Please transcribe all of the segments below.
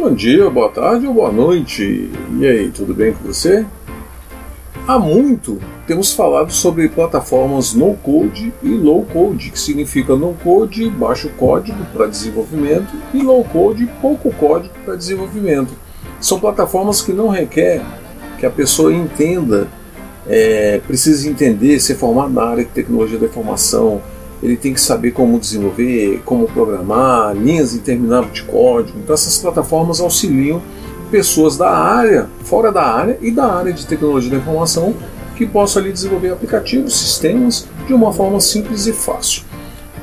Bom dia, boa tarde ou boa noite. E aí, tudo bem com você? Há muito temos falado sobre plataformas no code e low code, que significa no code, baixo código para desenvolvimento e low code, pouco código para desenvolvimento. São plataformas que não requer que a pessoa entenda, é, precise entender, ser formado na área de tecnologia da informação, ele tem que saber como desenvolver, como programar, linhas intermináveis de código. Então essas plataformas auxiliam pessoas da área, fora da área e da área de tecnologia da informação que possam ali desenvolver aplicativos, sistemas de uma forma simples e fácil.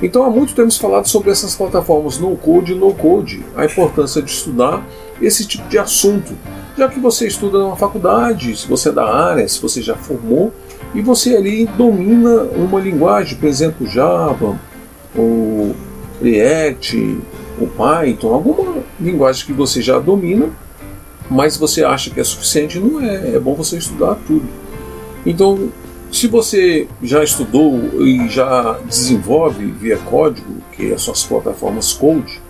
Então há muito temos falado sobre essas plataformas no code e low code, a importância de estudar esse tipo de assunto, já que você estuda na faculdade, se você é da área, se você já formou, e você ali domina uma linguagem, por exemplo, Java, ou React, ou Python, alguma linguagem que você já domina, mas você acha que é suficiente, não é. É bom você estudar tudo. Então, se você já estudou e já desenvolve via código, que é suas plataformas Code,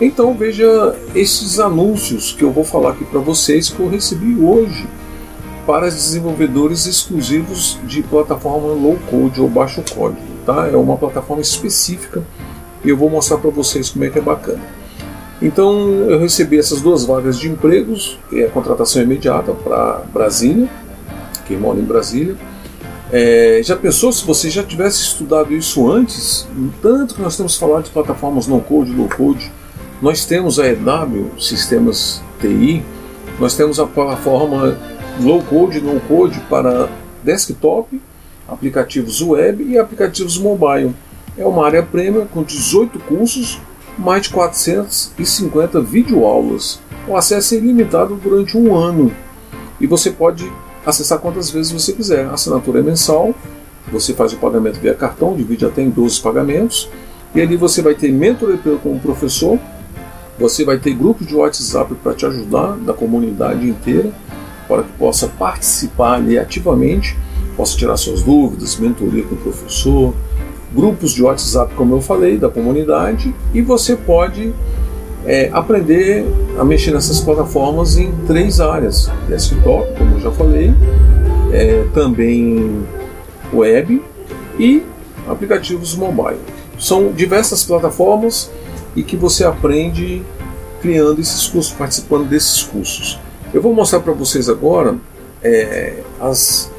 então veja esses anúncios que eu vou falar aqui para vocês que eu recebi hoje para desenvolvedores exclusivos de plataforma low code ou baixo código. Tá? É uma plataforma específica e eu vou mostrar para vocês como é que é bacana. Então eu recebi essas duas vagas de empregos, é a contratação imediata para Brasília, quem mora em Brasília. É, já pensou se você já tivesse estudado isso antes? Tanto que nós temos falado de plataformas no code, low code, nós temos a EW, Sistemas TI, nós temos a plataforma low code, no code para desktop, aplicativos web e aplicativos mobile. É uma área premium com 18 cursos, mais de 450 videoaulas. O acesso é ilimitado durante um ano e você pode acessar quantas vezes você quiser. A assinatura é mensal, você faz o pagamento via cartão, divide até em 12 pagamentos e ali você vai ter mentoria com o professor, você vai ter grupos de WhatsApp para te ajudar da comunidade inteira para que possa participar ali ativamente, possa tirar suas dúvidas, mentoria com o professor, grupos de WhatsApp, como eu falei, da comunidade, e você pode é, aprender a mexer nessas plataformas em três áreas: desktop, como eu já falei, é, também web e aplicativos mobile. São diversas plataformas e que você aprende criando esses cursos, participando desses cursos. Eu vou mostrar para vocês agora é, as,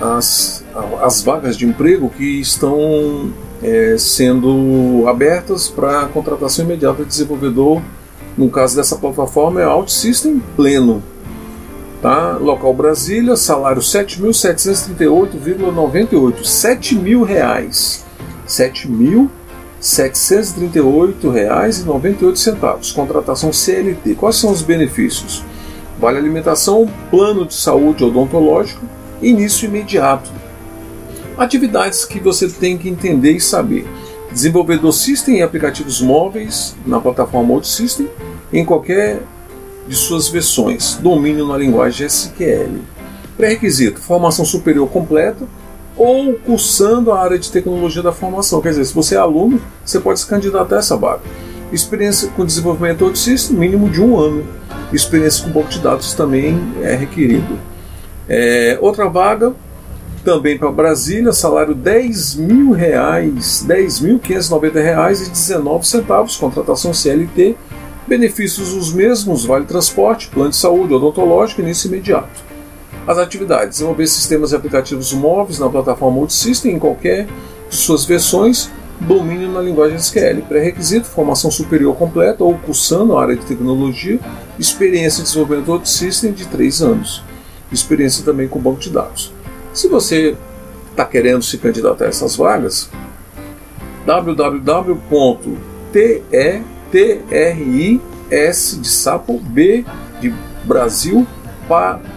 as, as vagas de emprego que estão é, sendo abertas para contratação imediata de desenvolvedor. No caso dessa plataforma é OutSystem Pleno. Tá? Local Brasília, salário R$ 7.738,98. 7 mil reais. R$ 7.738,98. Contratação CLT. Quais são os benefícios? Vale alimentação, plano de saúde odontológico, início imediato. Atividades que você tem que entender e saber. Desenvolvedor System e aplicativos móveis na plataforma OutSystem em qualquer de suas versões. Domínio na linguagem SQL. Pré-requisito: formação superior completa ou cursando a área de tecnologia da formação. Quer dizer, se você é aluno, você pode se candidatar a essa vaga. Experiência com desenvolvimento OutSystem, mínimo de um ano. Experiência com banco de dados também é requerido. É, outra vaga, também para Brasília, salário 10 mil reais, 10.590 reais e 19 centavos, contratação CLT, benefícios os mesmos, vale transporte, plano de saúde, odontológico, início imediato. As atividades, desenvolver sistemas e aplicativos móveis na plataforma Multisystem em qualquer de suas versões, domínio na linguagem SQL. Pré-requisito, formação superior completa ou cursando a área de tecnologia, experiência em desenvolvimento de system de 3 anos, experiência também com banco de dados. Se você está querendo se candidatar a essas vagas, www.tetris de sapo, B de Brasil,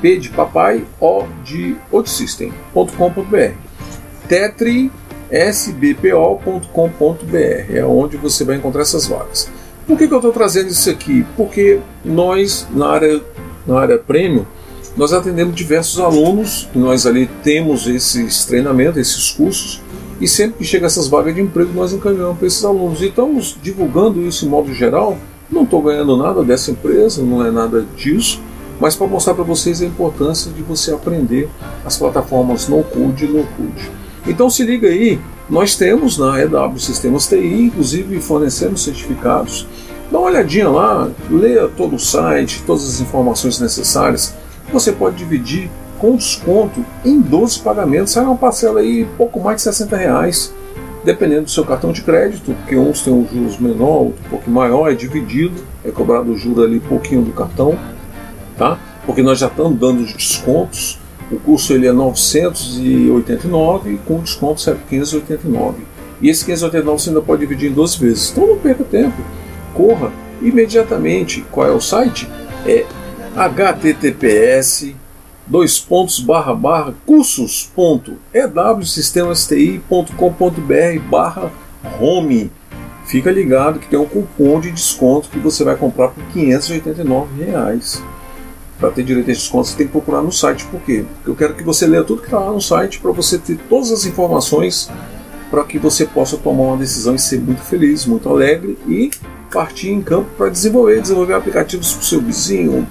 P de papai, O de outsystem.com.br. Tetri sbpo.com.br é onde você vai encontrar essas vagas. Por que, que eu estou trazendo isso aqui? Porque nós, na área, na área premium, nós atendemos diversos alunos, nós ali temos esses treinamentos, esses cursos, e sempre que chega essas vagas de emprego, nós encaminhamos para esses alunos. E estamos divulgando isso em modo geral. Não estou ganhando nada dessa empresa, não é nada disso, mas para mostrar para vocês a importância de você aprender as plataformas no code e low code. Então se liga aí, nós temos na EW Sistemas TI, inclusive fornecemos certificados. Dá uma olhadinha lá, leia todo o site, todas as informações necessárias. Você pode dividir com desconto em 12 pagamentos, sai uma parcela aí pouco mais de 60 reais, dependendo do seu cartão de crédito, porque uns têm um juros menor, outro um pouco maior, é dividido, é cobrado o juro ali pouquinho do cartão, tá? Porque nós já estamos dando os descontos o curso ele é 989 com desconto 589. E esse 589 você ainda pode dividir em 12 vezes. Então não perca tempo. Corra imediatamente. Qual é o site? É https dois pontos barra barra cursos.ewsistemasti.com.br barra home. Fica ligado que tem um cupom de desconto que você vai comprar por 589 reais para ter direito a desconto, você tem que procurar no site. Por quê? Porque eu quero que você leia tudo que está lá no site para você ter todas as informações para que você possa tomar uma decisão e ser muito feliz, muito alegre e partir em campo para desenvolver, desenvolver aplicativos para o seu vizinho,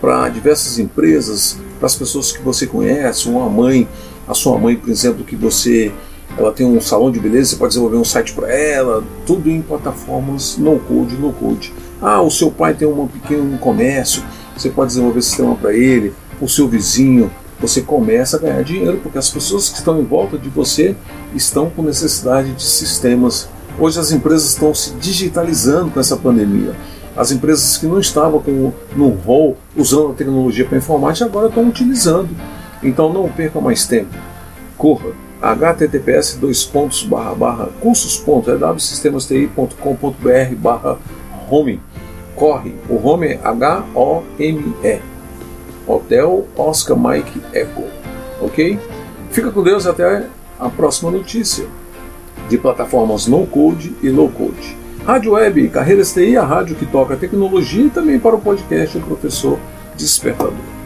para diversas empresas, para as pessoas que você conhece, uma mãe, a sua mãe, por exemplo, que você ela tem um salão de beleza, você pode desenvolver um site para ela, tudo em plataformas no code, no code. Ah, o seu pai tem um pequeno comércio, você pode desenvolver sistema para ele, o seu vizinho, você começa a ganhar dinheiro, porque as pessoas que estão em volta de você estão com necessidade de sistemas. Hoje as empresas estão se digitalizando com essa pandemia. As empresas que não estavam com, no rol usando a tecnologia para informática agora estão utilizando. Então não perca mais tempo. Corra https dois pontos barra barra cursos.ewsistemasti.com.br barra home corre. O home é H-O-M-E. Hotel Oscar Mike Echo. Ok? Fica com Deus até a próxima notícia de plataformas no code e low code. Rádio Web, Carreiras TI, a rádio que toca tecnologia e também para o podcast O Professor Despertador.